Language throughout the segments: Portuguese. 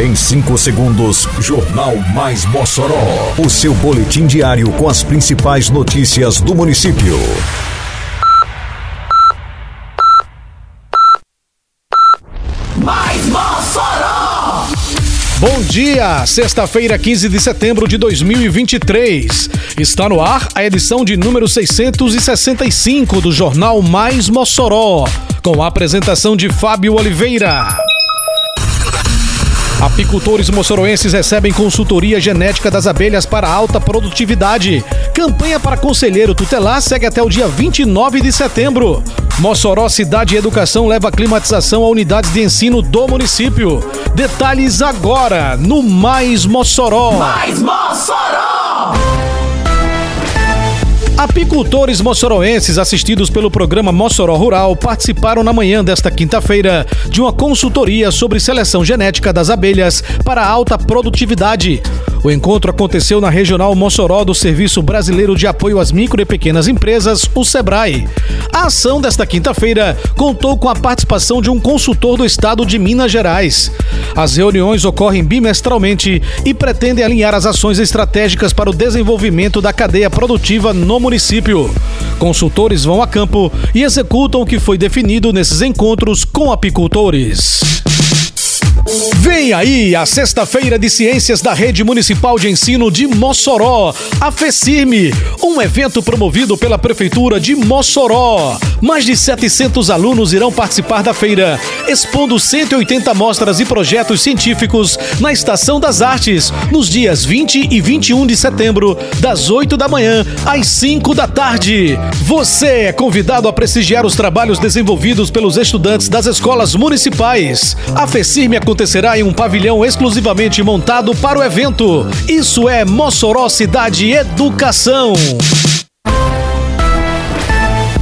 Em 5 segundos, Jornal Mais Mossoró. O seu boletim diário com as principais notícias do município. Mais Mossoró! Bom dia, sexta-feira, 15 de setembro de 2023. Está no ar a edição de número 665 do Jornal Mais Mossoró, com a apresentação de Fábio Oliveira. Apicultores moçoroenses recebem consultoria genética das abelhas para alta produtividade. Campanha para conselheiro tutelar segue até o dia 29 de setembro. Mossoró Cidade e Educação leva climatização a unidades de ensino do município. Detalhes agora no Mais Mossoró. Mais Mossoró! Apicultores moçoroenses assistidos pelo programa Mossoró Rural participaram na manhã desta quinta-feira de uma consultoria sobre seleção genética das abelhas para alta produtividade. O encontro aconteceu na Regional Mossoró do Serviço Brasileiro de Apoio às Micro e Pequenas Empresas, o SEBRAE. A ação desta quinta-feira contou com a participação de um consultor do estado de Minas Gerais. As reuniões ocorrem bimestralmente e pretendem alinhar as ações estratégicas para o desenvolvimento da cadeia produtiva no município. Consultores vão a campo e executam o que foi definido nesses encontros com apicultores. Vem aí a sexta-feira de ciências da Rede Municipal de Ensino de Mossoró, a FECIRME, um evento promovido pela Prefeitura de Mossoró. Mais de 700 alunos irão participar da feira, expondo 180 mostras e projetos científicos na Estação das Artes, nos dias 20 e 21 de setembro, das 8 da manhã às 5 da tarde. Você é convidado a prestigiar os trabalhos desenvolvidos pelos estudantes das escolas municipais. A FECIRME acontecerá em um pavilhão exclusivamente montado para o evento. Isso é Mossoró Cidade Educação.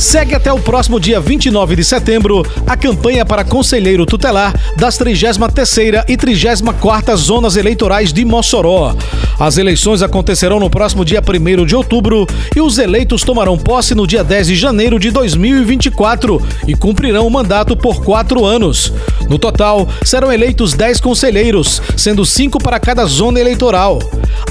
Segue até o próximo dia 29 de setembro a campanha para conselheiro tutelar das 33ª e 34ª zonas eleitorais de Mossoró. As eleições acontecerão no próximo dia 1 de outubro e os eleitos tomarão posse no dia 10 de janeiro de 2024 e cumprirão o mandato por quatro anos. No total, serão eleitos 10 conselheiros, sendo cinco para cada zona eleitoral.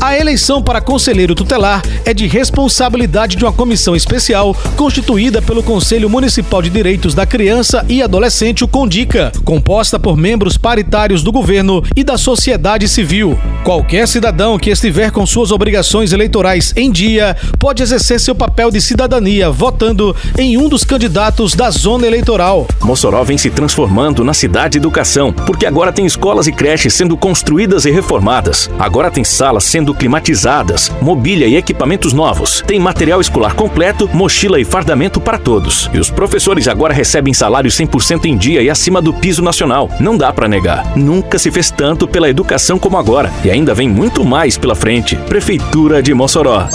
A eleição para conselheiro tutelar é de responsabilidade de uma comissão especial constituída pelo Conselho Municipal de Direitos da Criança e Adolescente, o CONDICA, composta por membros paritários do governo e da sociedade civil. Qualquer cidadão que estiver com suas obrigações eleitorais em dia pode exercer seu papel de cidadania votando em um dos candidatos da zona eleitoral. Mossoró vem se transformando na cidade de educação, porque agora tem escolas e creches sendo construídas e reformadas. Agora tem salas sendo climatizadas, mobília e equipamentos novos. Tem material escolar completo, mochila e fardamento para todos. E os professores agora recebem salário 100% em dia e acima do piso nacional. Não dá para negar. Nunca se fez tanto pela educação como agora. E ainda vem muito mais pela frente. Prefeitura de Mossoró.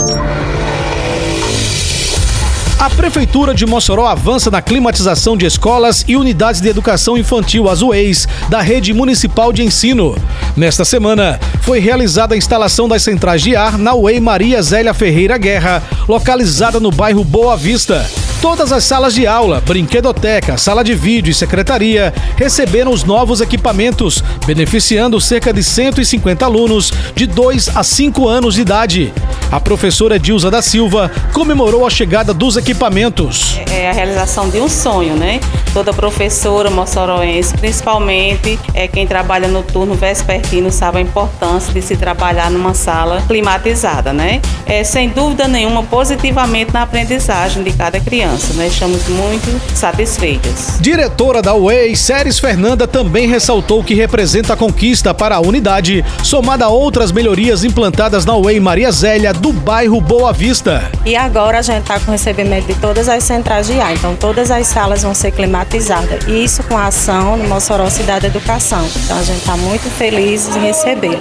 A Prefeitura de Mossoró avança na climatização de escolas e unidades de educação infantil, as UEIs, da rede municipal de ensino. Nesta semana, foi realizada a instalação das centrais de ar na UEI Maria Zélia Ferreira Guerra, localizada no bairro Boa Vista. Todas as salas de aula, brinquedoteca, sala de vídeo e secretaria receberam os novos equipamentos, beneficiando cerca de 150 alunos de 2 a 5 anos de idade. A professora Dilza da Silva comemorou a chegada dos equipamentos. É a realização de um sonho, né? Toda professora moçoroense, principalmente é quem trabalha no turno vespertino, sabe a importância de se trabalhar numa sala climatizada, né? É, sem dúvida nenhuma, positivamente na aprendizagem de cada criança. Nós estamos muito satisfeitas. Diretora da UEI, Séries Fernanda, também ressaltou que representa a conquista para a unidade, somada a outras melhorias implantadas na UEI Maria Zélia, do bairro Boa Vista. E agora a gente está com recebimento de todas as centrais de ar, então todas as salas vão ser climatizadas. E isso com a ação no Mossoró Cidade Educação. Então a gente está muito feliz em receber.